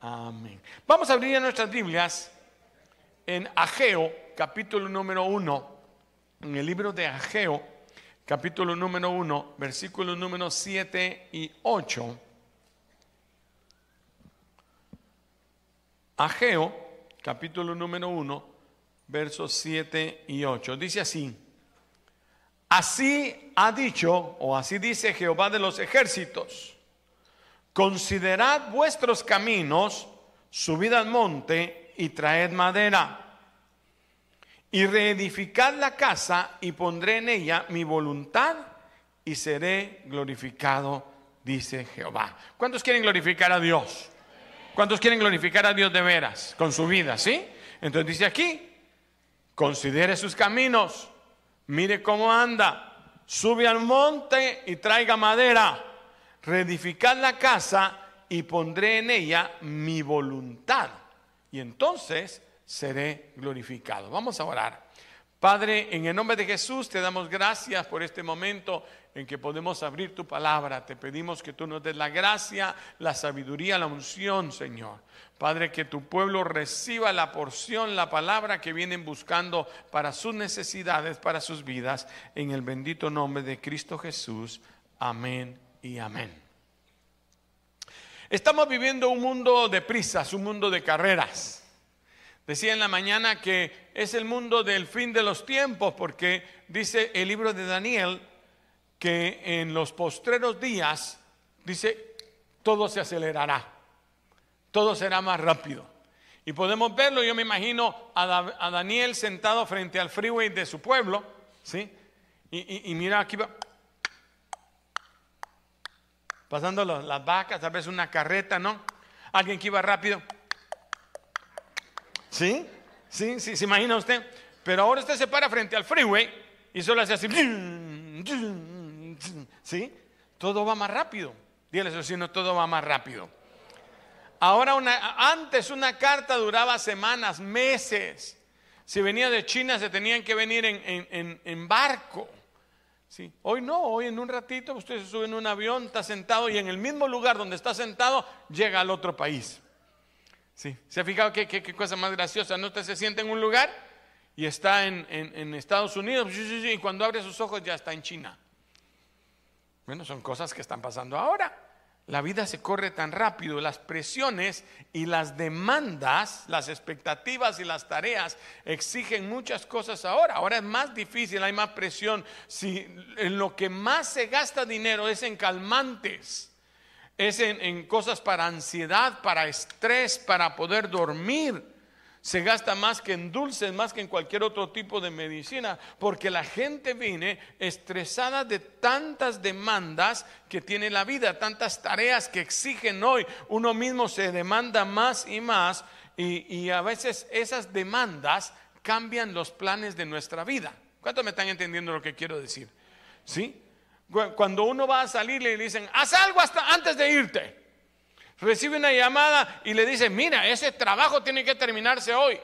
Amén. Vamos a abrir nuestras Biblias en Ageo, capítulo número 1, en el libro de Ageo, capítulo número 1, versículos números 7 y 8. Ageo, capítulo número 1, versos 7 y 8. Dice así, así ha dicho, o así dice Jehová de los ejércitos, considerad vuestros caminos, subid al monte y traed madera. Y reedificad la casa y pondré en ella mi voluntad y seré glorificado, dice Jehová. ¿Cuántos quieren glorificar a Dios? ¿Cuántos quieren glorificar a Dios de veras con su vida? ¿Sí? Entonces dice aquí, considere sus caminos, mire cómo anda, sube al monte y traiga madera, reedificad la casa y pondré en ella mi voluntad. Y entonces seré glorificado. Vamos a orar. Padre, en el nombre de Jesús te damos gracias por este momento en que podemos abrir tu palabra. Te pedimos que tú nos des la gracia, la sabiduría, la unción, Señor. Padre, que tu pueblo reciba la porción, la palabra que vienen buscando para sus necesidades, para sus vidas, en el bendito nombre de Cristo Jesús. Amén y amén. Estamos viviendo un mundo de prisas, un mundo de carreras. Decía en la mañana que es el mundo del fin de los tiempos, porque dice el libro de Daniel que en los postreros días, dice, todo se acelerará, todo será más rápido. Y podemos verlo, yo me imagino a, Daniel sentado frente al freeway de su pueblo, ¿sí? Y, mira, aquí va, pasando las vacas, tal vez una carreta, ¿no? Alguien que iba rápido. ¿Sí? ¿Sí? ¿Sí? ¿Se imagina usted? Pero ahora usted se para frente al freeway y solo hace así. ¿Sí? Todo va más rápido. Dígale si no todo va más rápido. Ahora, una, antes una carta duraba semanas, meses. Si venía de China se tenían que venir en, barco. ¿Sí? Hoy no, hoy en un ratito usted se sube en un avión, está sentado y en el mismo lugar donde está sentado llega al otro país. Sí. ¿Se ha fijado qué, qué, cosa más graciosa? ¿No? Usted se siente en un lugar y está en, en, Estados Unidos y cuando abre sus ojos ya está en China. Bueno, son cosas que están pasando ahora. La vida se corre tan rápido, las presiones y las demandas, las expectativas y las tareas exigen muchas cosas ahora. Ahora es más difícil, hay más presión. Si en lo que más se gasta dinero es en calmantes, es en, cosas para ansiedad, para estrés, para poder dormir. Se gasta más que en dulces, más que en cualquier otro tipo de medicina, porque la gente viene estresada de tantas demandas que tiene la vida, tantas tareas que exigen hoy. Uno mismo se demanda más y más y, a veces esas demandas cambian los planes de nuestra vida. ¿Cuántos me están entendiendo lo que quiero decir? ¿Sí? Cuando uno va a salir le dicen, haz algo hasta antes de irte. Recibe una llamada y le dicen, mira, ese trabajo tiene que terminarse hoy.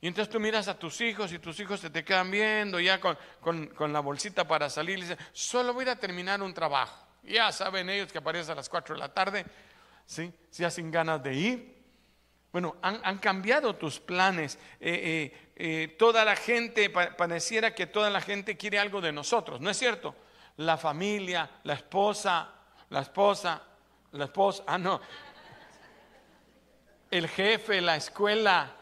Y entonces tú miras a tus hijos y tus hijos se te quedan viendo ya con, la bolsita para salir. Y dicen, solo voy a terminar un trabajo. Ya saben ellos que aparece a las 4 de la tarde, ¿sí? Si hacen ganas de ir. Bueno, han, cambiado tus planes. Eh, eh, eh, toda la gente, pareciera que toda la gente quiere algo de nosotros, ¿no es cierto? la familia, la esposa, la esposa, la esposa, ah, no, el jefe, la escuela,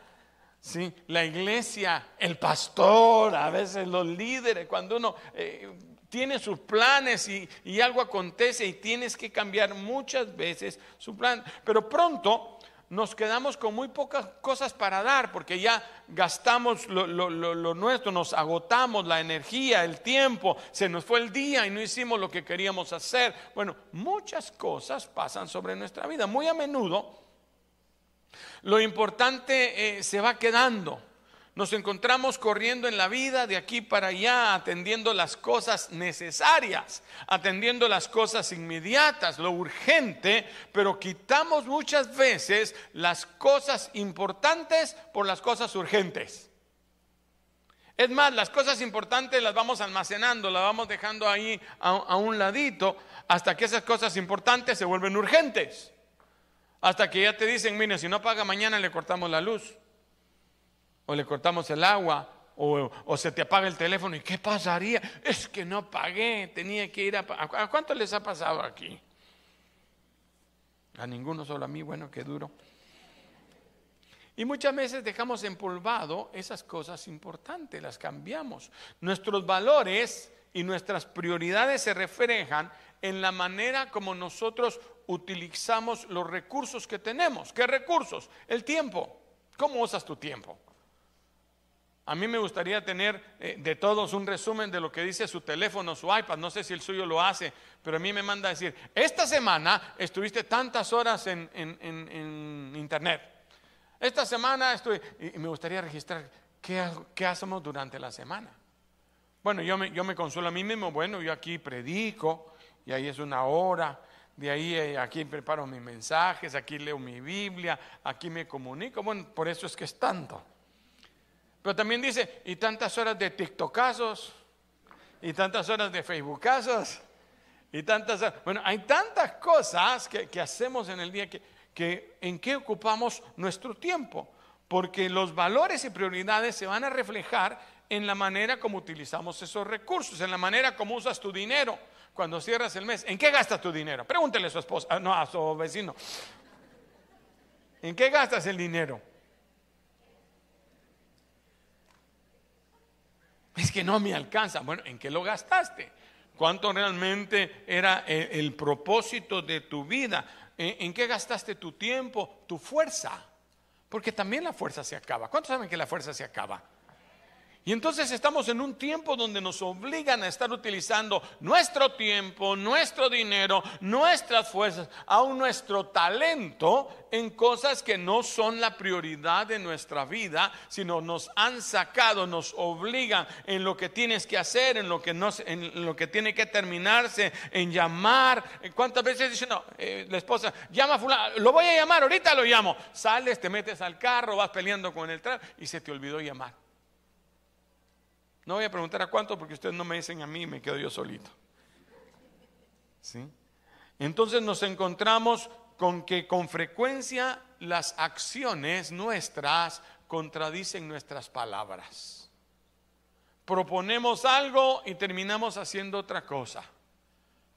¿sí? la iglesia, el pastor, a veces los líderes, cuando uno eh, tiene sus planes y, y, algo acontece y tienes que cambiar muchas veces su plan, pero pronto nos quedamos con muy pocas cosas para dar, porque ya gastamos lo, nuestro, nos agotamos la energía, el tiempo, se nos fue el día y no hicimos lo que queríamos hacer. Bueno, muchas cosas pasan sobre nuestra vida. Muy a menudo lo importante eh, se va quedando. Nos encontramos corriendo en la vida de aquí para allá, atendiendo las cosas necesarias, atendiendo las cosas inmediatas, lo urgente, pero quitamos muchas veces las cosas importantes por las cosas urgentes. Es más, las cosas importantes las vamos almacenando, las vamos dejando ahí a, un ladito hasta que esas cosas importantes se vuelven urgentes. Hasta que ya te dicen, mire, si no paga mañana le cortamos la luz, o le cortamos el agua, o, se te apaga el teléfono. ¿Y qué pasaría? Es que no pagué, tenía que ir a... ¿A cuánto les ha pasado aquí? A ninguno, solo a mí, bueno, qué duro. Y muchas veces dejamos empolvado esas cosas importantes, las cambiamos. Nuestros valores y nuestras prioridades se reflejan en la manera como nosotros utilizamos los recursos que tenemos. ¿Qué recursos? El tiempo. ¿Cómo usas tu tiempo? A mí me gustaría tener eh, de todos un resumen de lo que dice su teléfono, su iPad. No sé si el suyo lo hace, pero a mí me manda a decir, esta semana estuviste tantas horas en, Internet. Esta semana estoy... Y, me gustaría registrar qué, hacemos durante la semana. Bueno, yo me, yo me consuelo a mí mismo. Bueno, yo aquí predico y ahí es una hora. De ahí eh, aquí preparo mis mensajes, aquí leo mi Biblia, aquí me comunico. Bueno, por eso es que es tanto. Pero también dice, y tantas horas de TikTokazos, y tantas horas de Facebookazos, y tantas Bueno, hay tantas cosas que, hacemos en el día que, que en qué ocupamos nuestro tiempo. Porque los valores y prioridades se van a reflejar en la manera como utilizamos esos recursos, en la manera como usas tu dinero cuando cierras el mes. ¿En qué gastas tu dinero? Pregúntele a su esposa, ah, no, a su vecino. ¿En qué gastas el dinero? Es que no me alcanza. Bueno, ¿en qué lo gastaste? ¿Cuánto realmente era el, propósito de tu vida? ¿En, qué gastaste tu tiempo, tu fuerza? Porque también la fuerza se acaba. ¿Cuántos saben que la fuerza se acaba? Y entonces estamos en un tiempo donde nos obligan a estar utilizando nuestro tiempo, nuestro dinero, nuestras fuerzas, aún nuestro talento en cosas que no son la prioridad de nuestra vida, sino nos han sacado, nos obligan en lo que tienes que hacer, en lo que, no, en lo que tiene que terminarse, en llamar. ¿Cuántas veces dice, no, eh, la esposa, llama a fulano, lo voy a llamar, ahorita lo llamo. Sales, te metes al carro, vas peleando con el tráfico y se te olvidó llamar. No voy a preguntar a cuánto porque ustedes no me dicen a mí y me quedo yo solito. ¿Sí? Entonces nos encontramos con que con frecuencia las acciones nuestras contradicen nuestras palabras. Proponemos algo y terminamos haciendo otra cosa.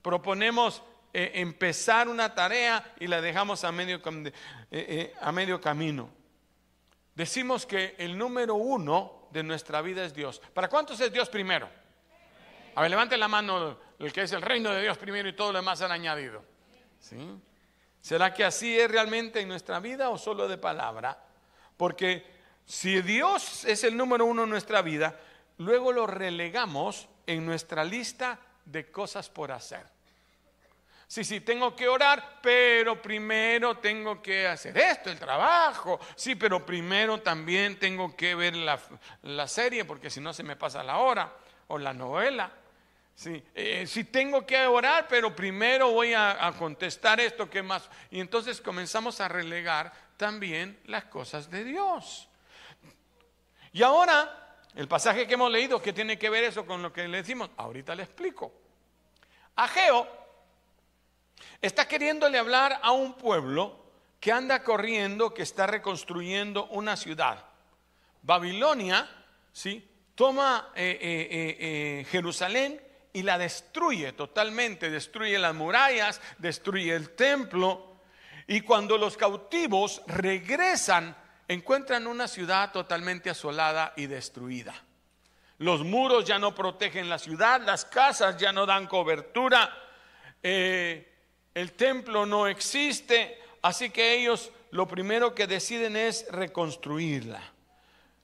Proponemos eh, empezar una tarea y la dejamos a medio, eh, eh, a medio camino. Decimos que el número uno de nuestra vida es Dios. ¿Para cuántos es Dios primero? A ver, levante la mano el que es el reino de Dios primero y todo lo demás han añadido. ¿Sí? ¿Será que así es realmente en nuestra vida o solo de palabra? Porque si Dios es el número uno en nuestra vida, luego lo relegamos en nuestra lista de cosas por hacer. Sí, sí, tengo que orar, pero primero tengo que hacer esto, el trabajo. Sí, pero primero también tengo que ver la, serie, porque si no se me pasa la hora, o la novela. Sí, eh, sí tengo que orar, pero primero voy a, a contestar esto que más. Y entonces comenzamos a relegar también las cosas de Dios. Y ahora, el pasaje que hemos leído, ¿qué tiene que ver eso con lo que le decimos? Ahorita le explico. Ageo Está queriéndole hablar a un pueblo que anda corriendo, que está reconstruyendo una ciudad. Babilonia, ¿sí? Toma eh, eh, eh, Jerusalén y la destruye totalmente, destruye las murallas, destruye el templo. Y cuando los cautivos regresan, encuentran una ciudad totalmente asolada y destruida. Los muros ya no protegen la ciudad, las casas ya no dan cobertura el templo no existe, así que ellos lo primero que deciden es reconstruirla.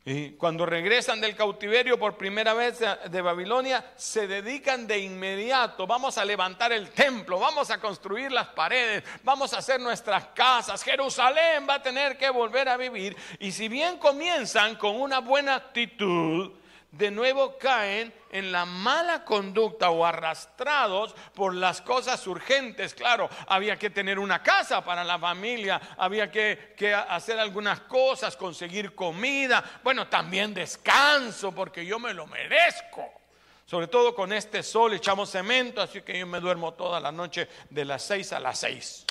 Y cuando regresan del cautiverio por primera vez de Babilonia, se dedican de inmediato, vamos a levantar el templo, vamos a construir las paredes, vamos a hacer nuestras casas, Jerusalén va a tener que volver a vivir. Y si bien comienzan con una buena actitud, de nuevo caen en la mala conducta o arrastrados por las cosas urgentes. Claro, había que tener una casa para la familia, había que, hacer algunas cosas, conseguir comida, bueno, también descanso porque yo me lo merezco. Sobre todo con este sol echamos cemento, así que yo me duermo toda la noche de las seis a las seis.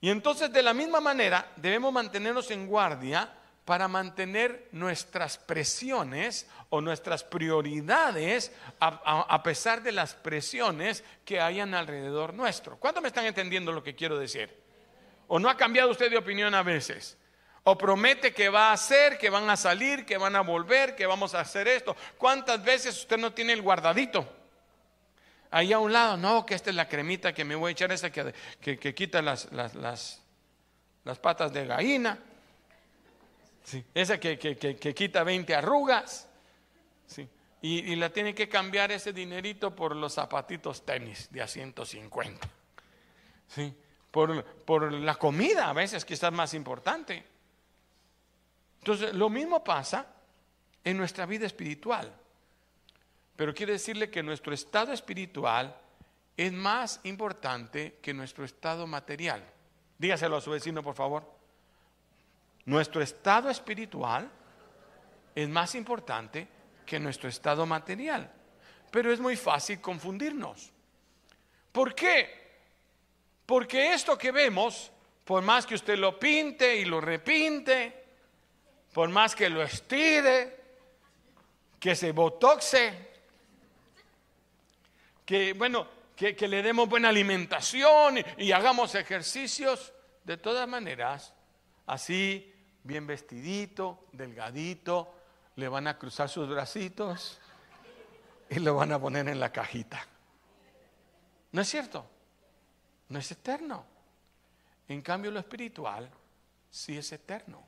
Y entonces de la misma manera debemos mantenernos en guardia para mantener nuestras presiones o nuestras prioridades a, pesar de las presiones que hayan alrededor nuestro. ¿Cuánto me están entendiendo lo que quiero decir? ¿O no ha cambiado usted de opinión a veces? O promete que va a hacer, que van a salir, que van a volver, que vamos a hacer esto. ¿Cuántas veces usted no tiene el guardadito? Ahí a un lado, no, que esta es la cremita que me voy a echar, esa que, que, quita las, las, las patas de gallina esa que, quita 20 arrugas. Sí. Y, la tiene que cambiar ese dinerito por los zapatitos tenis de a 150. ¿Sí? Por, por la comida a veces quizás más importante. Entonces, lo mismo pasa en nuestra vida espiritual. Pero quiere decirle que nuestro estado espiritual es más importante que nuestro estado material. Dígaselo a su vecino, por favor. Nuestro estado espiritual es más importante que nuestro estado material. Pero es muy fácil confundirnos. ¿Por qué? Porque esto que vemos, por más que usted lo pinte y lo repinte, por más que lo estire, que se botoxe, que bueno, que, le demos buena alimentación y hagamos ejercicios, de todas maneras, así bien vestidito, delgadito, le van a cruzar sus bracitos y lo van a poner en la cajita. ¿No es cierto? No es eterno. En cambio lo espiritual sí es eterno.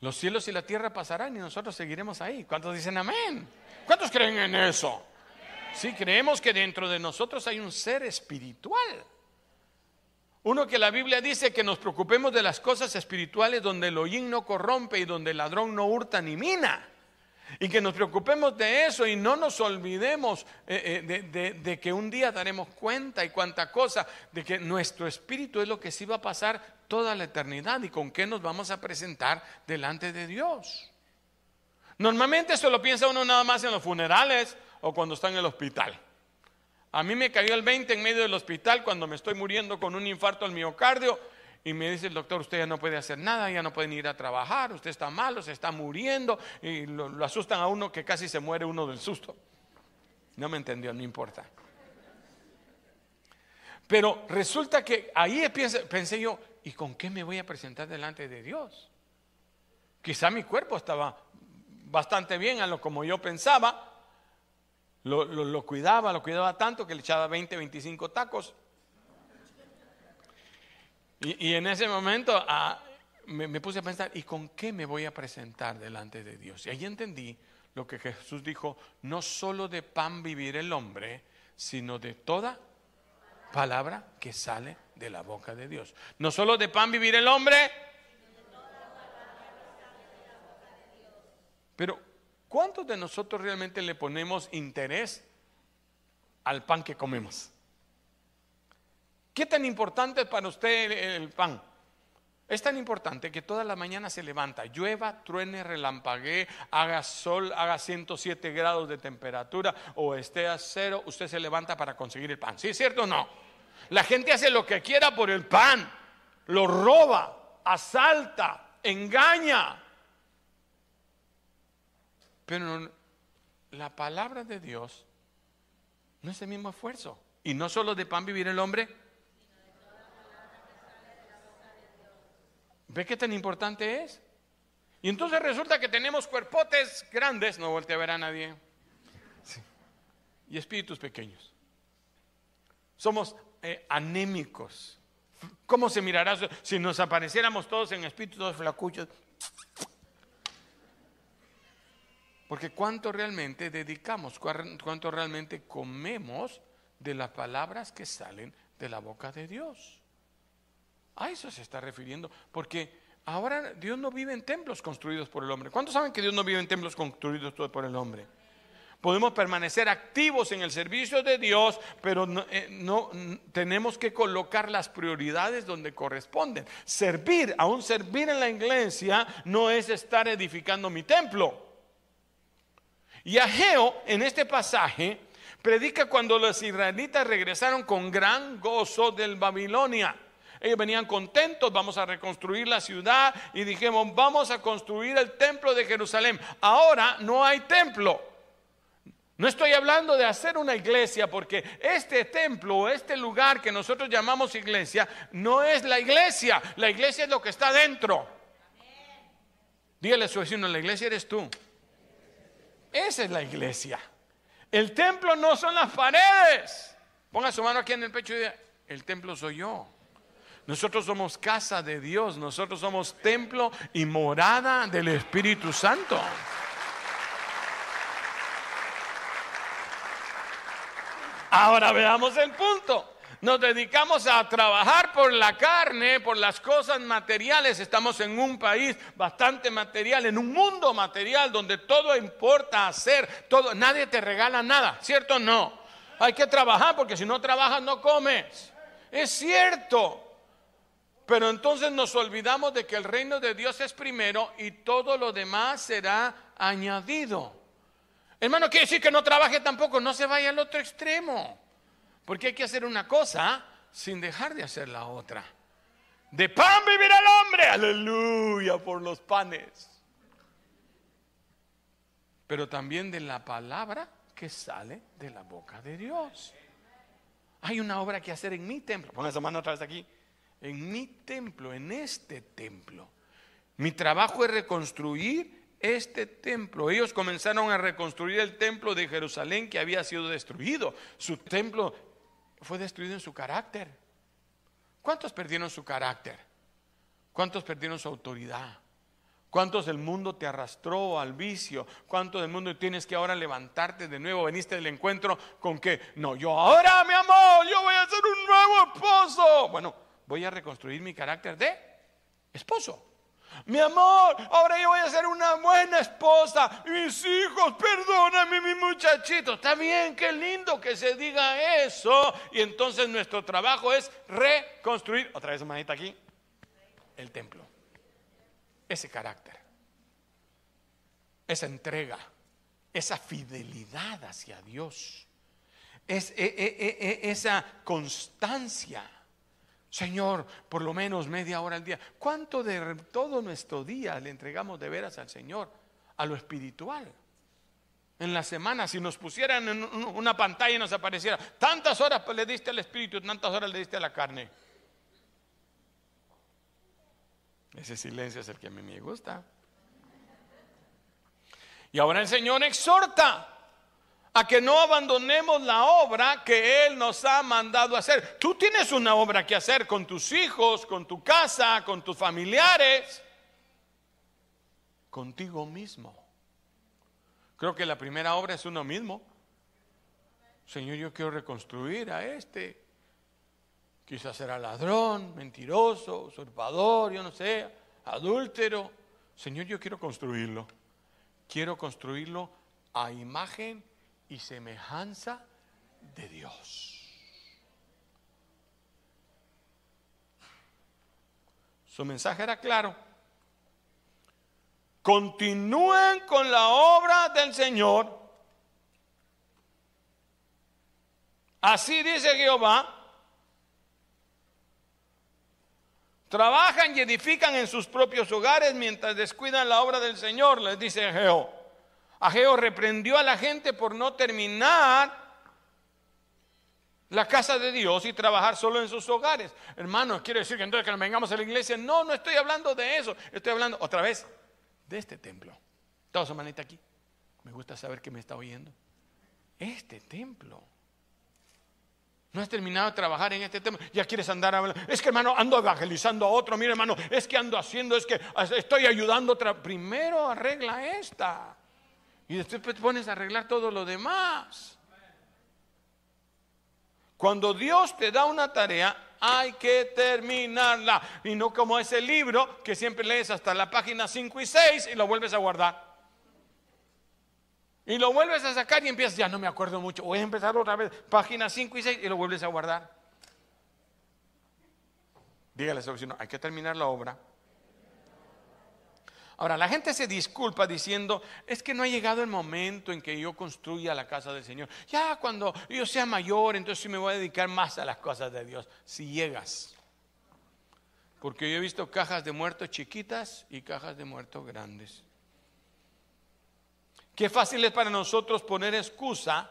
Los cielos y la tierra pasarán y nosotros seguiremos ahí. ¿Cuántos dicen amén? ¿Cuántos creen en eso? Sí, creemos que dentro de nosotros hay un ser espiritual. Uno que la Biblia dice que nos preocupemos de las cosas espirituales donde el hollín no corrompe y donde el ladrón no hurta ni mina. Y que nos preocupemos de eso y no nos olvidemos eh, eh, de, que un día daremos cuenta y cuánta cosa, de que nuestro espíritu es lo que sí va a pasar toda la eternidad y con qué nos vamos a presentar delante de Dios. Normalmente eso lo piensa uno nada más en los funerales o cuando está en el hospital. A mí me cayó el 20 en medio del hospital cuando me estoy muriendo con un infarto al miocardio y me dice el doctor, usted ya no puede hacer nada, ya no puede ir a trabajar, usted está malo, se está muriendo y lo, asustan a uno que casi se muere uno del susto. No me entendió, no importa. Pero resulta que ahí pensé yo, ¿y con qué me voy a presentar delante de Dios? Quizá mi cuerpo estaba bastante bien a lo como yo pensaba, lo, cuidaba, lo cuidaba tanto que le echaba 20, 25 tacos. Y, en ese momento ah, me, puse a pensar, ¿y con qué me voy a presentar delante de Dios? Y ahí entendí lo que Jesús dijo, no solo de pan vivir el hombre, sino de toda palabra que sale de la boca de Dios. No solo de pan vivir el hombre, pero ¿Cuántos de nosotros realmente le ponemos interés al pan que comemos? ¿Qué tan importante para usted el, pan? Es tan importante que toda la mañana se levanta, llueva, truene, relampaguee, haga sol, haga 107 grados de temperatura o esté a cero, usted se levanta para conseguir el pan. ¿Sí es cierto o no? La gente hace lo que quiera por el pan, lo roba, asalta, engaña, pero la palabra de Dios no es el mismo esfuerzo. Y no solo de pan vivir el hombre. ¿Ve qué tan importante es? Y entonces resulta que tenemos cuerpotes grandes, no voltea a ver a nadie, y espíritus pequeños. Somos eh, anémicos. ¿Cómo se mirará si nos apareciéramos todos en espíritus todos flacuchos? Porque cuánto realmente dedicamos, cuánto realmente comemos de las palabras que salen de la boca de Dios. A eso se está refiriendo, porque ahora Dios no vive en templos construidos por el hombre. ¿Cuántos saben que Dios no vive en templos construidos por el hombre? Podemos permanecer activos en el servicio de Dios, pero no, eh, no, tenemos que colocar las prioridades donde corresponden. Servir, aún servir en la iglesia, no es estar edificando mi templo. Y Ageo en este pasaje Predica cuando los israelitas regresaron con gran gozo del Babilonia. Ellos venían contentos, vamos a reconstruir la ciudad y dijimos, vamos a construir el templo de Jerusalén. Ahora no hay templo. No estoy hablando de hacer una iglesia porque este templo, este lugar que nosotros llamamos iglesia, no es la iglesia. La iglesia es lo que está dentro. Dígale a su vecino, la iglesia eres tú. Esa es la iglesia. El templo no son las paredes. Ponga su mano aquí en el pecho y diga, el templo soy yo. Nosotros somos casa de Dios, nosotros somos templo y morada del Espíritu Santo. Ahora veamos el punto. Nos dedicamos a trabajar por la carne, por las cosas materiales. Estamos en un país bastante material, en un mundo material donde todo importa hacer, todo, nadie te regala nada, ¿cierto no? Hay que trabajar porque si no trabajas no comes. Es cierto. Pero entonces nos olvidamos de que el reino de Dios es primero y todo lo demás será añadido. Hermano, quiere decir que no trabaje tampoco, no se vaya al otro extremo. Porque hay que hacer una cosa sin dejar de hacer la otra. De pan vivirá el hombre, aleluya por los panes. Pero también de la palabra que sale de la boca de Dios. Hay una obra que hacer en mi templo. Ponga esa mano otra vez aquí en mi templo, en este templo. Mi trabajo es reconstruir este templo. Ellos comenzaron a reconstruir el templo de Jerusalén que había sido destruido. Su templo fue destruido en su carácter. ¿Cuántos perdieron su carácter? ¿Cuántos perdieron su autoridad? ¿Cuántos del mundo te arrastró al vicio? ¿Cuántos del mundo tienes que ahora levantarte de nuevo? Veniste del encuentro con que, no, yo ahora, mi amor, yo voy a ser un nuevo esposo. Bueno, voy a reconstruir mi carácter de esposo. Mi amor, ahora yo voy a ser una buena esposa. Mis hijos, perdóname, mi muchachito. Está bien, qué lindo que se diga eso. Y entonces nuestro trabajo es reconstruir, otra vez manita aquí, el templo. Ese carácter, esa entrega, esa fidelidad hacia Dios, e, e, e, esa constancia Señor, por lo menos media hora al día. ¿Cuánto de todo nuestro día le entregamos de veras al Señor? A lo espiritual. En la semana, si nos pusieran en una pantalla y nos apareciera, tantas horas le diste al espíritu, tantas horas le diste a la carne. Ese silencio es el que a mí me gusta. Y ahora el Señor exhorta a que no abandonemos la obra que Él nos ha mandado hacer. Tú tienes una obra que hacer con tus hijos, con tu casa, con tus familiares, contigo mismo. Creo que la primera obra es uno mismo. Señor, yo quiero reconstruir a este. Quizás era ladrón, mentiroso, usurpador, yo no sé, adúltero. Señor, yo quiero construirlo. Quiero construirlo a imagen y semejanza de Dios. Su mensaje era claro. Continúen con la obra del Señor. Así dice Jehová. Trabajan y edifican en sus propios hogares mientras descuidan la obra del Señor, les dice Jehová. Ageo reprendió a la gente por no terminar la casa de Dios y trabajar solo en sus hogares. Hermanos, quiere decir que entonces que vengamos a la iglesia. No, no estoy hablando de eso. Estoy hablando otra vez de este templo. Toda su manita aquí. Me gusta saber que me está oyendo. Este templo. No has terminado de trabajar en este templo. Ya quieres andar hablando. Es que hermano, ando evangelizando a otro. Mira hermano, es que ando haciendo, es que estoy ayudando. Primero arregla esta. Y después te pones a arreglar todo lo demás. Cuando Dios te da una tarea, hay que terminarla. Y no como ese libro que siempre lees hasta la página 5 y 6 y lo vuelves a guardar. Y lo vuelves a sacar y empiezas, ya no me acuerdo mucho. Voy a empezar otra vez, página 5 y 6 y lo vuelves a guardar. Dígale a su vecino, hay que terminar la obra Ahora, la gente se disculpa diciendo, es que no ha llegado el momento en que yo construya la casa del Señor. Ya cuando yo sea mayor, entonces me voy a dedicar más a las cosas de Dios. Si llegas. Porque yo he visto cajas de muertos chiquitas y cajas de muertos grandes. Qué fácil es para nosotros poner excusa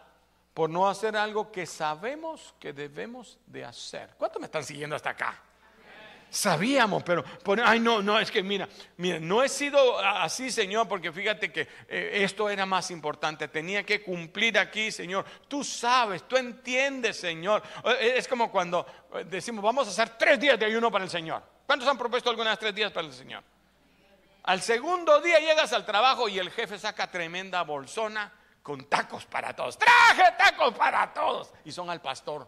por no hacer algo que sabemos que debemos de hacer. ¿Cuántos me están siguiendo hasta acá? Sabíamos, pero, ay no, no, es que mira, mira, no he sido así, Señor, porque fíjate que eh, esto era más importante, tenía que cumplir aquí, Señor. Tú sabes, tú entiendes, Señor. Eh, es como cuando eh, decimos, vamos a hacer tres días de ayuno para el Señor. ¿Cuántos han propuesto algunas tres días para el Señor? Al segundo día llegas al trabajo y el jefe saca tremenda bolsona con tacos para todos. Traje tacos para todos. Y son al pastor.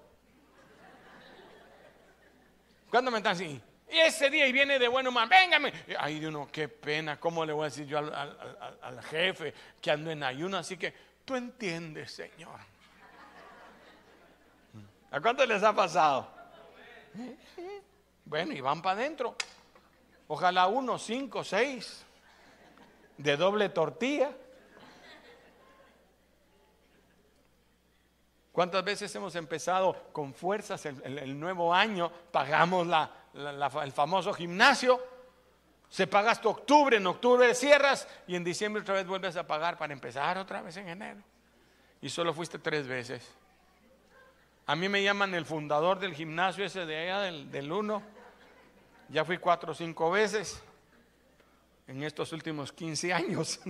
¿Cuándo me están así? Y ese día y viene de buen humor, véngame. Ay, uno, qué pena, ¿cómo le voy a decir yo al, jefe que ando en ayuno? Así que tú entiendes, Señor. ¿A cuánto les ha pasado? Bueno, y van para adentro. Ojalá uno, cinco, seis, de doble tortilla. ¿Cuántas veces hemos empezado con fuerzas el nuevo año? Pagamos la, el famoso gimnasio. Se paga hasta octubre, en octubre cierras y en diciembre otra vez vuelves a pagar para empezar otra vez en enero. Y solo fuiste tres veces. A mí me llaman el fundador del gimnasio ese de allá, del, del uno. Ya fui cuatro o cinco veces en estos últimos 15 años.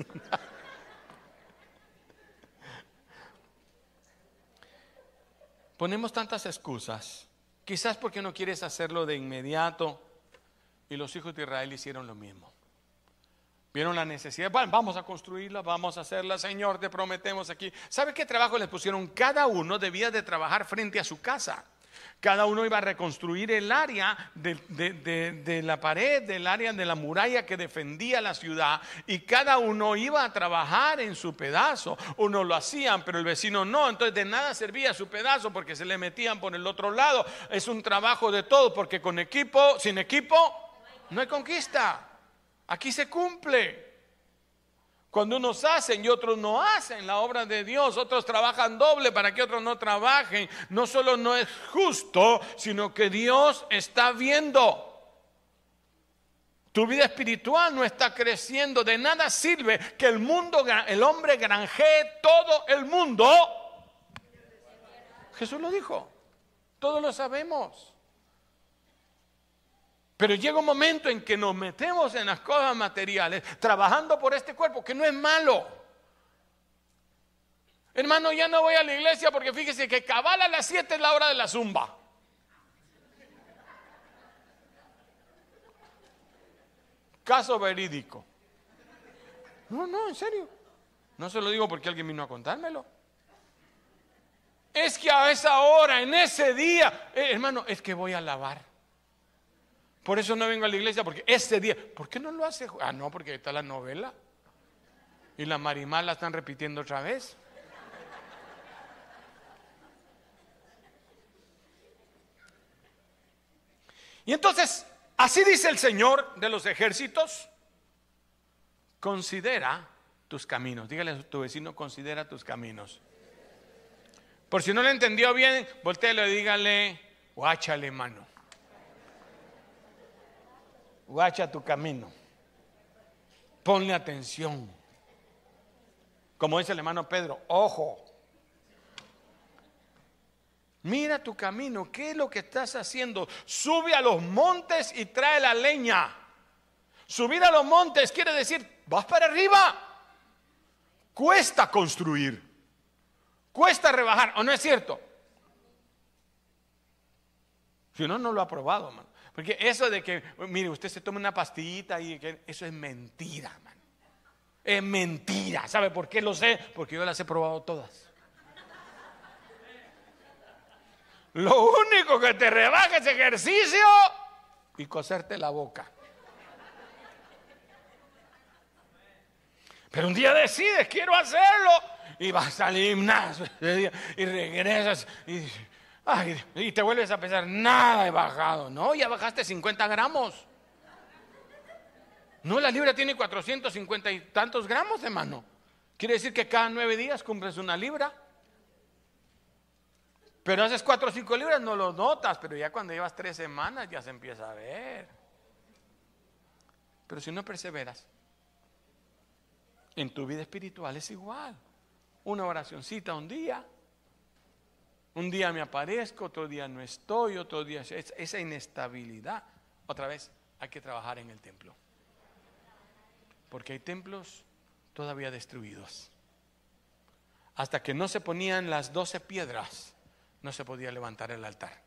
Ponemos tantas excusas Quizás porque no quieres hacerlo de inmediato. Y los hijos de Israel hicieron lo mismo. Vieron la necesidad. Bueno, vamos a construirla, vamos a hacerla, Señor, te prometemos aquí. ¿Sabe qué trabajo les pusieron? Cada uno debía de trabajar frente a su casa. Cada uno iba a reconstruir el área de, la pared, del área de la muralla que defendía la ciudad y cada uno iba a trabajar en su pedazo. Uno lo hacían, pero el vecino no. Entonces de nada servía su pedazo porque se le metían por el otro lado. Es un trabajo de todos porque con equipo, sin equipo, no hay conquista. Aquí se cumple. Cuando unos hacen y otros no hacen la obra de Dios, otros trabajan doble para que otros no trabajen, no solo no es justo, sino que Dios está viendo. Tu vida espiritual no está creciendo, de nada sirve que el mundo, el hombre granjee todo el mundo. Jesús lo dijo, todos lo sabemos. Pero llega un momento en que nos metemos en las cosas materiales, trabajando por este cuerpo, que no es malo. Hermano, ya no voy a la iglesia porque fíjese que cabal a las 7 es la hora de la zumba. Caso verídico. No, no, en serio. No se lo digo porque alguien vino a contármelo. Es que a esa hora, en ese día, eh, hermano, es que voy a lavar. Por eso no vengo a la iglesia, porque ese día, ¿por qué no lo hace? Ah, no, porque está la novela. Y la Marimar la están repitiendo otra vez. Y entonces, así dice el Señor de los ejércitos, considera tus caminos. Dígale a tu vecino, considera tus caminos. Por si no lo entendió bien, volteelo y dígale, guáchale mano guacha tu camino. Ponle atención. Como dice el hermano Pedro, ojo. Mira tu camino, ¿qué es lo que estás haciendo? Sube a los montes y trae la leña. Subir a los montes quiere decir, vas para arriba. Cuesta construir. Cuesta rebajar, ¿o no es cierto? Si no, no lo ha probado, hermano. Porque eso de que, mire, usted se toma una pastillita y eso es mentira, man. Es mentira. ¿Sabe por qué lo sé? Porque yo las he probado todas. Lo único que te rebaja es ejercicio y coserte la boca. Pero un día decides, quiero hacerlo, y vas al gimnasio y regresas y y te vuelves a pesar, nada he bajado. No, ya bajaste 50 gramos. No, la libra tiene 450 y tantos gramos, hermano. Quiere decir que cada nueve días cumples una libra. Pero haces cuatro o cinco libras, no lo notas, pero ya cuando llevas tres semanas ya se empieza a ver. Pero si no perseveras, en tu vida espiritual es igual. Una oracioncita un día, un día me aparezco, otro día no estoy, otro día esa inestabilidad. Otra vez hay que trabajar en el templo. Porque hay templos todavía destruidos. Hasta que no se ponían las doce piedras, no se podía levantar el altar.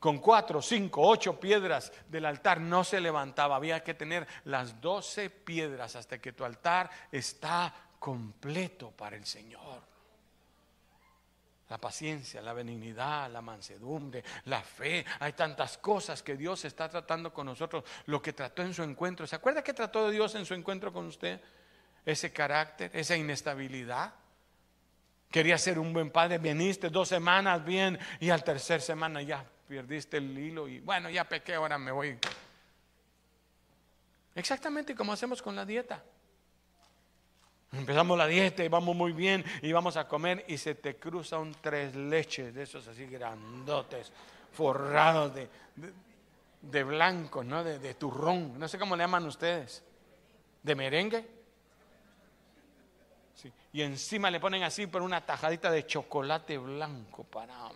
Con cuatro, cinco, ocho piedras del altar no se levantaba. Había que tener las doce piedras hasta que tu altar está completo para el Señor la paciencia, la benignidad, la mansedumbre, la fe. Hay tantas cosas que Dios está tratando con nosotros. Lo que trató en su encuentro. ¿Se acuerda que trató Dios en su encuentro con usted? Ese carácter, esa inestabilidad. Quería ser un buen padre, viniste dos semanas bien y al tercer semana ya perdiste el hilo y bueno, ya pequé, ahora me voy. Exactamente como hacemos con la dieta. Empezamos la dieta y vamos muy bien y vamos a comer y se te cruza un tres leches de esos así grandotes, forrados de, de, blanco, ¿no? De, turrón, no sé cómo le llaman ustedes, de merengue. Y encima le ponen así por una tajadita de chocolate blanco para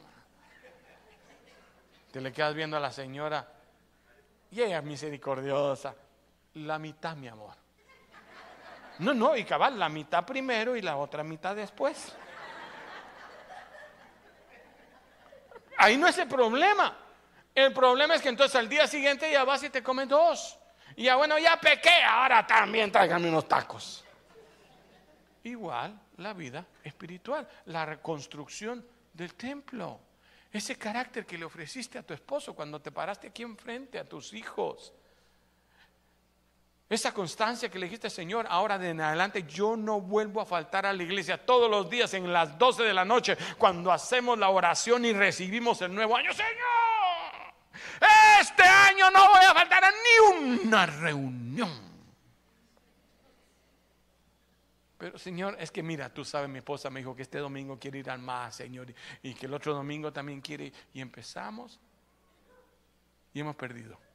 Te le quedas viendo a la señora y ella es misericordiosa. La mitad, mi amor. No, no, y cabal, la mitad primero y la otra mitad después. Ahí no es el problema. El problema es que entonces al día siguiente ya vas y te comes dos. Y ya bueno, ya pequé, ahora también tráigame unos tacos. Igual la vida espiritual, la reconstrucción del templo. Ese carácter que le ofreciste a tu esposo cuando te paraste aquí enfrente, a tus hijos. Esa constancia que le dijiste, Señor, ahora de en adelante yo no vuelvo a faltar a la iglesia todos los días en las 12 de la noche cuando hacemos la oración y recibimos el nuevo año. Señor, este año no voy a faltar a ni una reunión. Pero Señor, es que mira, tú sabes, mi esposa me dijo que este domingo quiere ir al más, Señor, y que el otro domingo también quiere. Y empezamos y hemos perdido.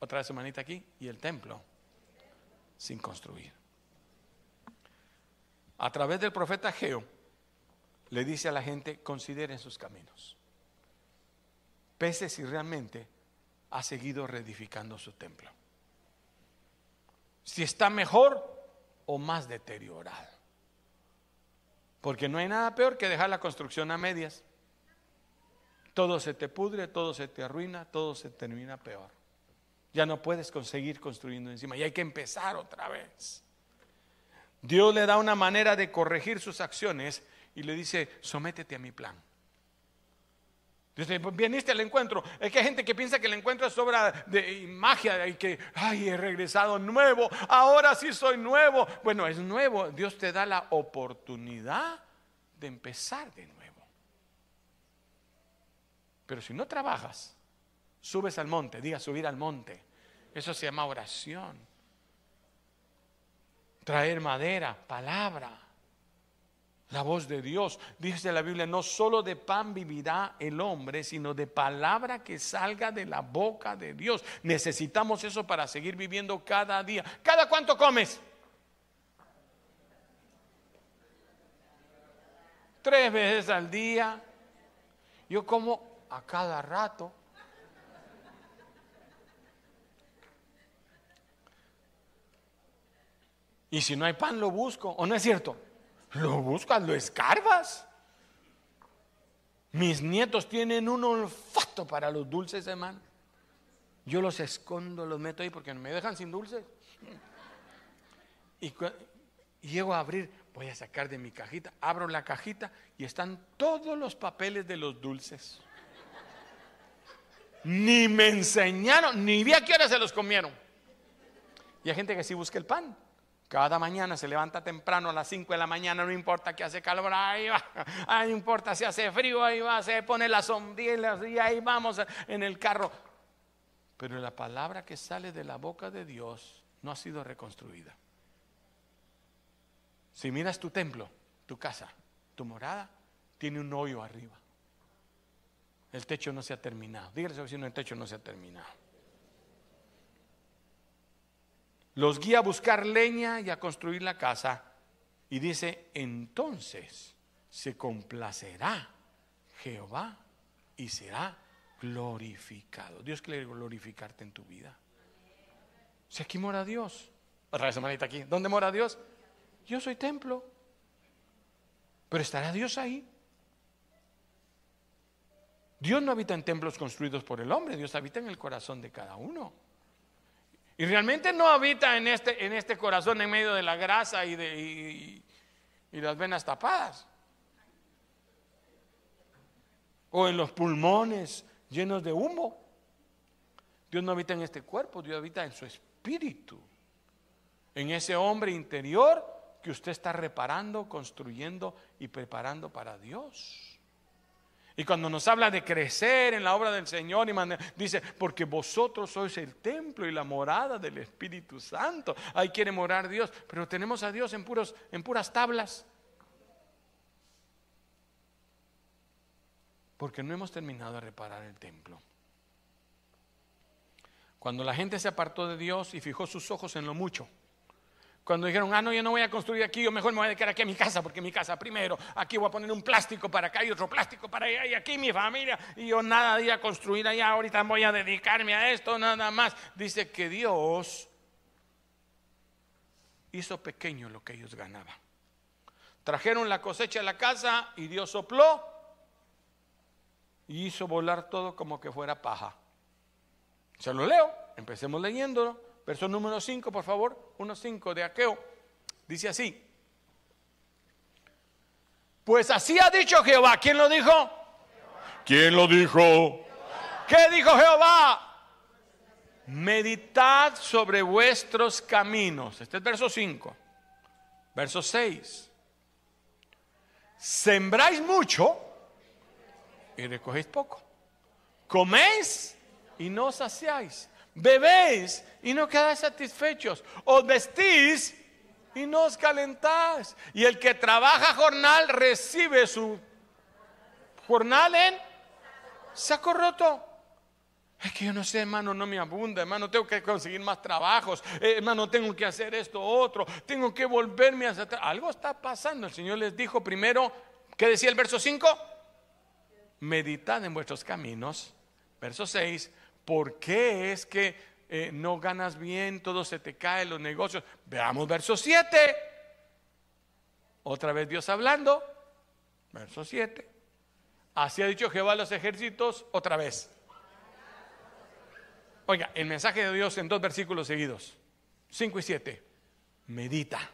Otra vez su manita aquí y el templo sin construir. A través del profeta Geo le dice a la gente, consideren sus caminos. Pese si realmente ha seguido reedificando su templo. Si está mejor o más deteriorado. Porque no hay nada peor que dejar la construcción a medias. Todo se te pudre, todo se te arruina, todo se termina peor. Ya no puedes conseguir construyendo encima y hay que empezar otra vez. Dios le da una manera de corregir sus acciones y le dice, sométete a mi plan. Dice, pues, viniste al encuentro. Es que hay gente que piensa que el encuentro es obra de magia y que, ay, he regresado nuevo, ahora sí soy nuevo. Bueno, es nuevo. Dios te da la oportunidad de empezar de nuevo. Pero si no trabajas, subes al monte, diga subir al monte. Eso se llama oración. Traer madera, palabra, la voz de Dios. Dice la Biblia, no solo de pan vivirá el hombre, sino de palabra que salga de la boca de Dios. Necesitamos eso para seguir viviendo cada día. ¿Cada cuánto comes? Tres veces al día. Yo como a cada rato. Y si no hay pan, lo busco. ¿O no es cierto? Lo buscas, lo escarbas. Mis nietos tienen un olfato para los dulces, hermano. Yo los escondo, los meto ahí porque me dejan sin dulces. Y, y llego a abrir, voy a sacar de mi cajita, abro la cajita y están todos los papeles de los dulces. Ni me enseñaron, ni vi a qué hora se los comieron. Y hay gente que sí busca el pan. Cada mañana se levanta temprano a las 5 de la mañana, no importa que hace calor, ahí va, no importa si hace frío, ahí va, se pone las sombrillas y ahí vamos en el carro. pero la palabra que sale de la boca de Dios no ha sido reconstruida. Si miras tu templo, tu casa, tu morada, tiene un hoyo arriba. El techo no se ha terminado. Dígale a su vecino, el techo no se ha terminado. Los guía a buscar leña y a construir la casa. Y dice, entonces se complacerá Jehová y será glorificado. Dios quiere glorificarte en tu vida. Si aquí mora Dios. Otra vez, hermanita, aquí. ¿Dónde mora Dios? Yo soy templo. Pero estará Dios ahí. Dios no habita en templos construidos por el hombre, Dios habita en el corazón de cada uno. Y realmente no habita en este, en este corazón en medio de la grasa y, de, y, y las venas tapadas. O en los pulmones llenos de humo. Dios no habita en este cuerpo, Dios habita en su espíritu. En ese hombre interior que usted está reparando, construyendo y preparando para Dios. Y cuando nos habla de crecer en la obra del Señor, y dice, porque vosotros sois el templo y la morada del Espíritu Santo. Ahí quiere morar Dios, pero tenemos a Dios en, puros, en puras tablas. Porque no hemos terminado de reparar el templo. Cuando la gente se apartó de Dios y fijó sus ojos en lo mucho, cuando dijeron, ah, no, yo no voy a construir aquí, yo mejor me voy a quedar aquí en mi casa, porque mi casa primero, aquí voy a poner un plástico para acá y otro plástico para allá, y aquí mi familia, y yo nada de a construir allá, ahorita voy a dedicarme a esto, nada más. Dice que Dios hizo pequeño lo que ellos ganaban. Trajeron la cosecha a la casa y Dios sopló y hizo volar todo como que fuera paja. Se lo leo, empecemos leyéndolo. Verso número 5, por favor. 1.5 de Aqueo. Dice así. Pues así ha dicho Jehová. ¿Quién lo dijo? ¿Quién lo dijo? ¿Qué dijo Jehová? Meditad sobre vuestros caminos. Este es verso 5. Verso 6. Sembráis mucho y recogéis poco. Coméis y no saciáis bebéis y no quedáis satisfechos, os vestís y no os calentáis. Y el que trabaja jornal recibe su jornal en saco roto. Es que yo no sé, hermano, no me abunda, hermano, tengo que conseguir más trabajos, eh, hermano, tengo que hacer esto, otro, tengo que volverme a hacer. Algo está pasando. El Señor les dijo primero, ¿qué decía el verso 5? Meditad en vuestros caminos. Verso 6, ¿Por qué es que eh, no ganas bien, todo se te cae, los negocios? Veamos verso 7. Otra vez Dios hablando. Verso 7. Así ha dicho Jehová a los ejércitos otra vez. Oiga, el mensaje de Dios en dos versículos seguidos. 5 y 7. Medita.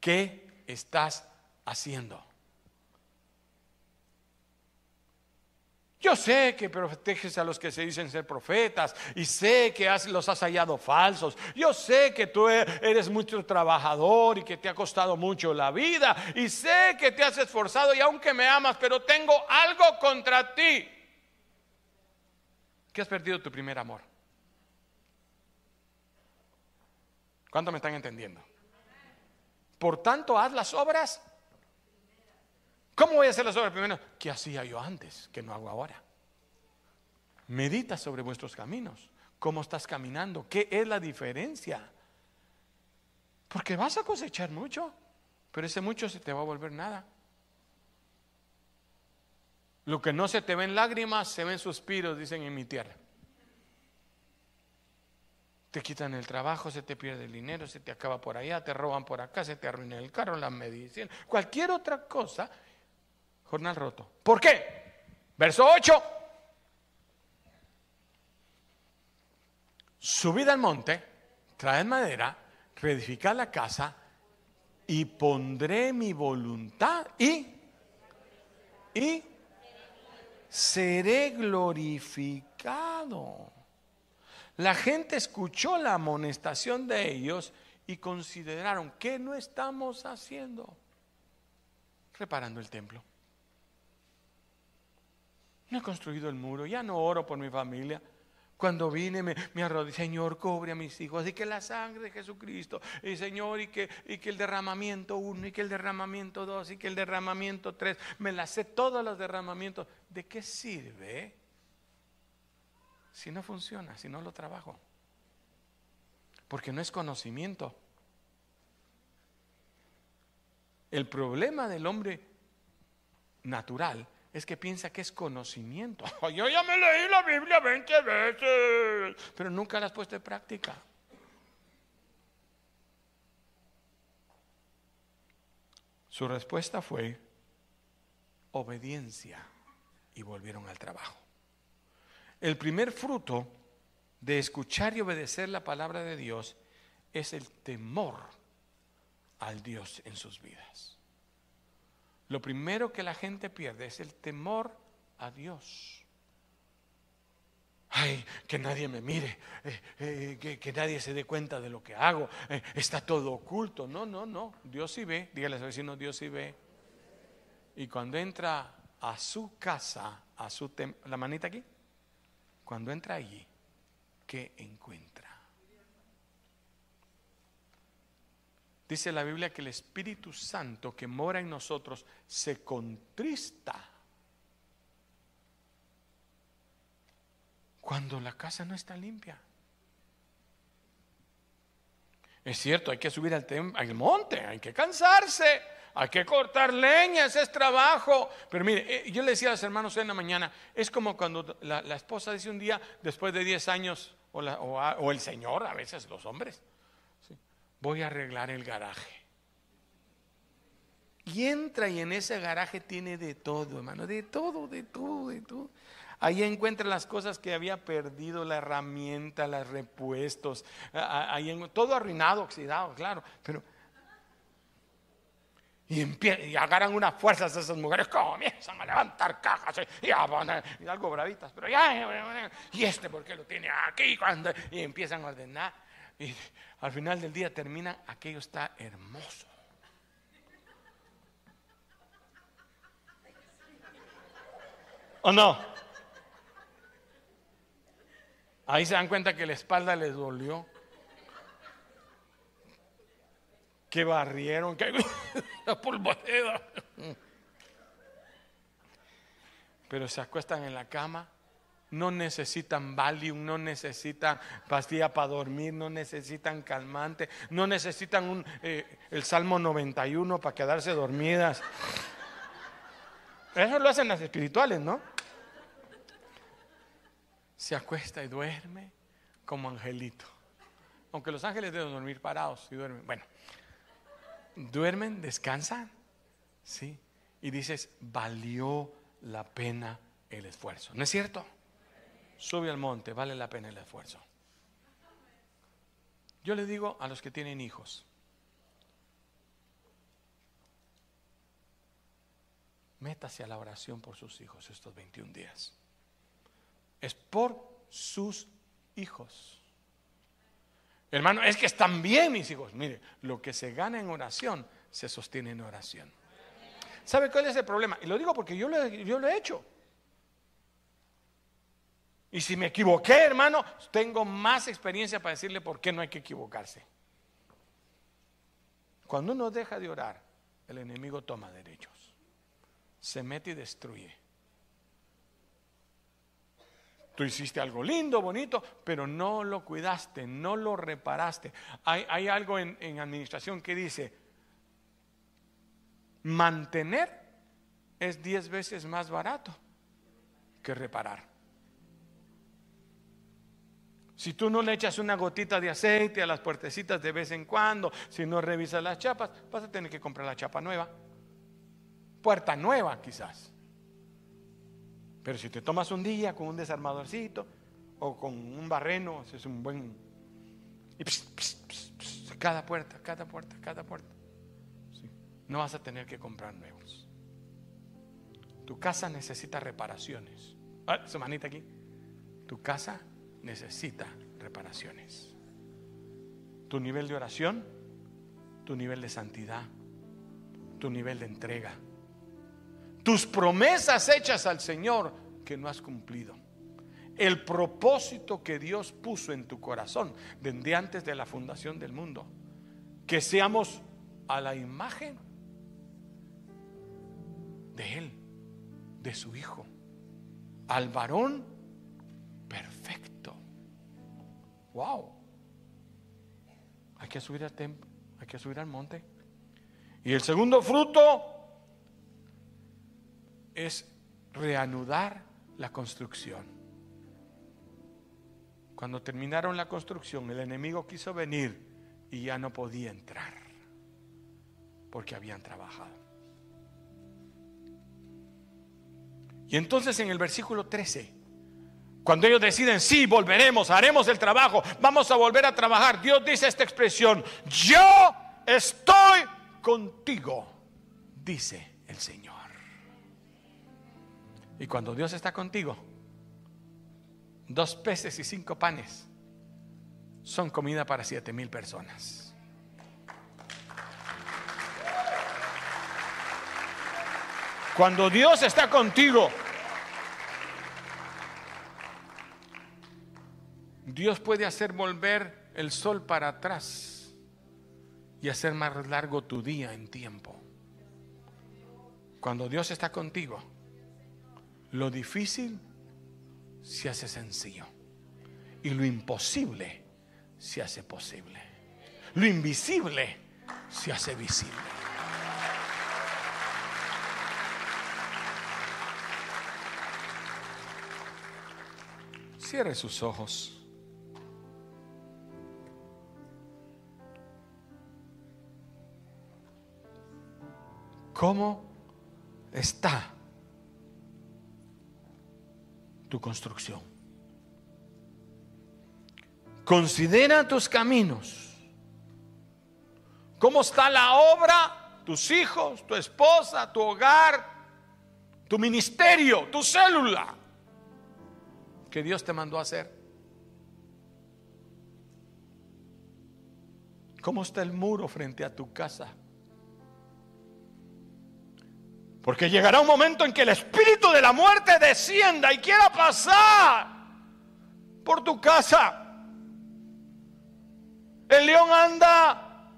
¿Qué estás haciendo? Yo sé que proteges a los que se dicen ser profetas y sé que los has hallado falsos. Yo sé que tú e-, eres mucho trabajador y que te ha costado mucho la vida y sé que te has esforzado y aunque me amas, pero tengo algo contra ti. Que has perdido tu primer amor. ¿Cuánto me están entendiendo? Por tanto, haz las obras ¿Cómo voy a hacer las obras primero? ¿Qué hacía yo antes que no hago ahora? Medita sobre vuestros caminos. ¿Cómo estás caminando? ¿Qué es la diferencia? Porque vas a cosechar mucho, pero ese mucho se te va a volver nada. Lo que no se te ven lágrimas, se ven suspiros, dicen en mi tierra. Te quitan el trabajo, se te pierde el dinero, se te acaba por allá, te roban por acá, se te arruina el carro, la medicina, cualquier otra cosa jornal roto. ¿Por qué? Verso 8. Subid al monte, traed madera, reedificad la casa y pondré mi voluntad y y seré glorificado. La gente escuchó la amonestación de ellos y consideraron que no estamos haciendo reparando el templo. No he construido el muro, ya no oro por mi familia. Cuando vine me, me arrodillé, Señor, cobre a mis hijos. Y que la sangre de Jesucristo, y Señor, y que, el derramamiento uno, y que el derramamiento dos, y que el derramamiento tres. Me las sé todos los derramamientos. ¿De qué sirve si no funciona, si no lo trabajo? Porque no es conocimiento. El problema del hombre natural es que piensa que es conocimiento. Yo ya me leí la Biblia 20 veces, pero nunca la has puesto en práctica. Su respuesta fue obediencia y volvieron al trabajo. El primer fruto de escuchar y obedecer la palabra de Dios es el temor al Dios en sus vidas. Lo primero que la gente pierde es el temor a Dios. Ay, que nadie me mire, eh, eh, que, nadie se dé cuenta de lo que hago, eh, está todo oculto. No, no, no, Dios sí ve, dígale a su vecino, Dios sí ve. Y cuando entra a su casa, a su la manita aquí, cuando entra allí, ¿qué encuentra? Dice la Biblia que el Espíritu Santo que mora en nosotros se contrista cuando la casa no está limpia. Es cierto, hay que subir al, al, monte, hay que cansarse, hay que cortar leña, ese es trabajo. Pero mire, eh, yo le decía a los hermanos en la mañana, es como cuando la, esposa dice un día, después de 10 años, o el Señor, a veces los hombres, voy a arreglar el garaje. Y entra y en ese garaje tiene de todo, hermano, de todo, de todo, de todo. Ahí encuentra las cosas que había perdido, la herramienta, los repuestos, ahí todo arruinado, oxidado, claro, pero y, y agarran unas fuerzas esas mujeres, comienzan a levantar cajas y, y algo bravitas, pero ya, y este porque lo tiene aquí, cuando, y empiezan a ordenar. Y al final del día termina, aquello está hermoso. ¿O no? Ahí se dan cuenta que la espalda les dolió. Que barrieron, que la polvadera. Pero se acuestan en la cama no necesitan Valium, no necesitan pastilla para dormir, no necesitan calmante, no necesitan un, eh, el Salmo 91 para quedarse dormidas. Eso lo hacen las espirituales, ¿no? Se acuesta y duerme como angelito. Aunque los ángeles deben dormir parados y duermen. Bueno, duermen, descansan, ¿sí? Y dices, valió la pena el esfuerzo. ¿No es cierto? Sube al monte, vale la pena el esfuerzo. Yo le digo a los que tienen hijos, métase a la oración por sus hijos estos 21 días. Es por sus hijos. Hermano, es que están bien mis hijos. Mire, lo que se gana en oración se sostiene en oración. ¿Sabe cuál es el problema? Y lo digo porque yo lo, yo lo he hecho. Y si me equivoqué, hermano, tengo más experiencia para decirle por qué no hay que equivocarse. Cuando uno deja de orar, el enemigo toma derechos. Se mete y destruye. Tú hiciste algo lindo, bonito, pero no lo cuidaste, no lo reparaste. Hay, algo en, administración que dice, mantener es diez veces más barato que reparar. Si tú no le echas una gotita de aceite a las puertecitas de vez en cuando, si no revisas las chapas, vas a tener que comprar la chapa nueva. Puerta nueva quizás. Pero si te tomas un día con un desarmadorcito o con un barreno, es un buen... Y cada puerta, cada puerta, cada puerta. No vas a tener que comprar nuevos. Tu casa necesita reparaciones. Ah, su manita aquí. Tu casa necesita reparaciones. Tu nivel de oración, tu nivel de santidad, tu nivel de entrega, tus promesas hechas al Señor que no has cumplido. el propósito que Dios puso en tu corazón desde antes de la fundación del mundo. Que seamos a la imagen de Él, de su Hijo, al varón perfecto. Wow. Hay que subir al templo, hay que subir al monte. Y el segundo fruto es reanudar la construcción. Cuando terminaron la construcción, el enemigo quiso venir y ya no podía entrar porque habían trabajado. Y entonces en el versículo 13, cuando ellos deciden, sí, volveremos, haremos el trabajo, vamos a volver a trabajar, Dios dice esta expresión, yo estoy contigo, dice el Señor. Y cuando Dios está contigo, dos peces y cinco panes son comida para siete mil personas. Cuando Dios está contigo, Dios puede hacer volver el sol para atrás y hacer más largo tu día en tiempo. Cuando Dios está contigo, lo difícil se hace sencillo y lo imposible se hace posible. Lo invisible se hace visible. Cierre sus ojos. ¿Cómo está tu construcción? Considera tus caminos. ¿Cómo está la obra? Tus hijos, tu esposa, tu hogar, tu ministerio, tu célula que Dios te mandó a hacer? ¿Cómo está el muro frente a tu casa? Porque llegará un momento en que el espíritu de la muerte descienda y quiera pasar por tu casa. El león anda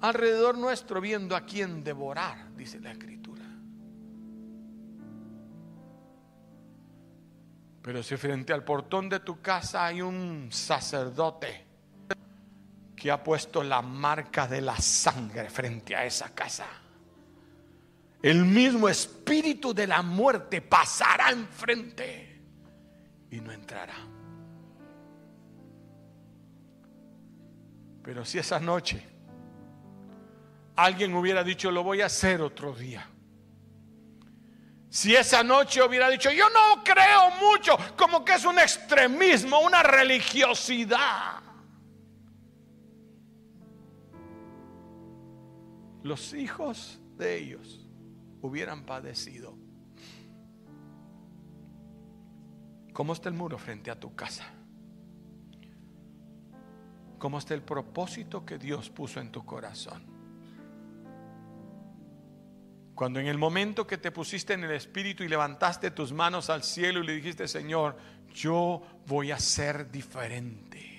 alrededor nuestro viendo a quién devorar, dice la escritura. Pero si frente al portón de tu casa hay un sacerdote que ha puesto la marca de la sangre frente a esa casa, el mismo espíritu de la muerte pasará enfrente y no entrará. Pero si esa noche alguien hubiera dicho, lo voy a hacer otro día si esa noche hubiera dicho, yo no creo mucho, como que es un extremismo, una religiosidad. Los hijos de ellos hubieran padecido. ¿Cómo está el muro frente a tu casa? ¿Cómo está el propósito que Dios puso en tu corazón? Cuando en el momento que te pusiste en el Espíritu y levantaste tus manos al cielo y le dijiste, Señor, yo voy a ser diferente.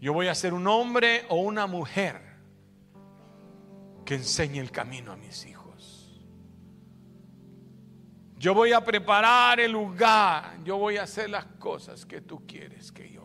Yo voy a ser un hombre o una mujer enseñe el camino a mis hijos. Yo voy a preparar el lugar. Yo voy a hacer las cosas que tú quieres que yo